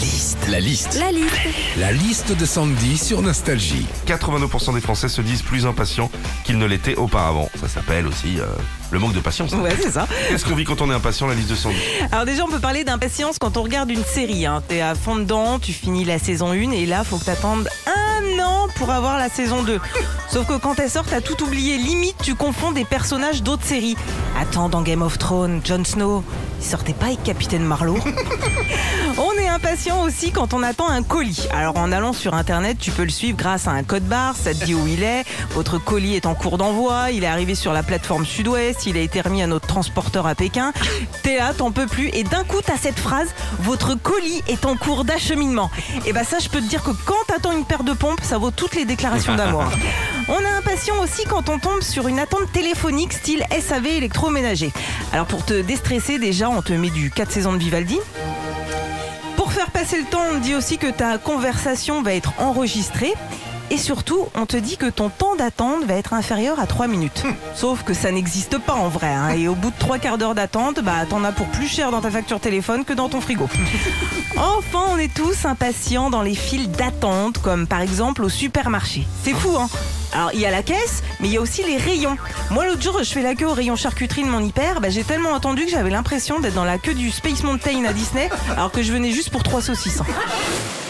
liste. La liste. La liste. La liste de Sandy sur Nostalgie. 82% des Français se disent plus impatients qu'ils ne l'étaient auparavant. Ça s'appelle aussi euh, le manque de patience. hein. Ouais, c'est ça. Qu'est-ce qu'on vit quand on est impatient La liste de Sandy? Alors déjà, on peut parler d'impatience quand on regarde une série. Hein. T'es à fond dedans, tu finis la saison 1 et là, faut que t'attendes un an pour avoir la saison 2. Sauf que quand elle sort, t'as tout oublié. Limite, tu confonds des personnages d'autres séries. Attends, dans Game of Thrones, Jon Snow, il sortait pas avec Capitaine Marlowe impatient aussi quand on attend un colis. Alors en allant sur internet, tu peux le suivre grâce à un code barre, ça te dit où il est. Votre colis est en cours d'envoi, il est arrivé sur la plateforme Sud-Ouest, il a été remis à notre transporteur à Pékin. T'es là, t'en peux plus et d'un coup t'as cette phrase votre colis est en cours d'acheminement. Et bah ça je peux te dire que quand t'attends une paire de pompes, ça vaut toutes les déclarations d'amour. On est impatient aussi quand on tombe sur une attente téléphonique style SAV électroménager. Alors pour te déstresser déjà, on te met du 4 saisons de Vivaldi. Passer le temps, on dit aussi que ta conversation va être enregistrée. Et surtout, on te dit que ton temps d'attente va être inférieur à 3 minutes. Sauf que ça n'existe pas en vrai. hein. Et au bout de 3 quarts d'heure d'attente, bah, t'en as pour plus cher dans ta facture téléphone que dans ton frigo. Enfin, on est tous impatients dans les files d'attente, comme par exemple au supermarché. C'est fou, hein alors il y a la caisse, mais il y a aussi les rayons. Moi l'autre jour, je fais la queue au rayon charcuterie de mon hyper, bah, j'ai tellement attendu que j'avais l'impression d'être dans la queue du Space Mountain à Disney, alors que je venais juste pour trois saucisses.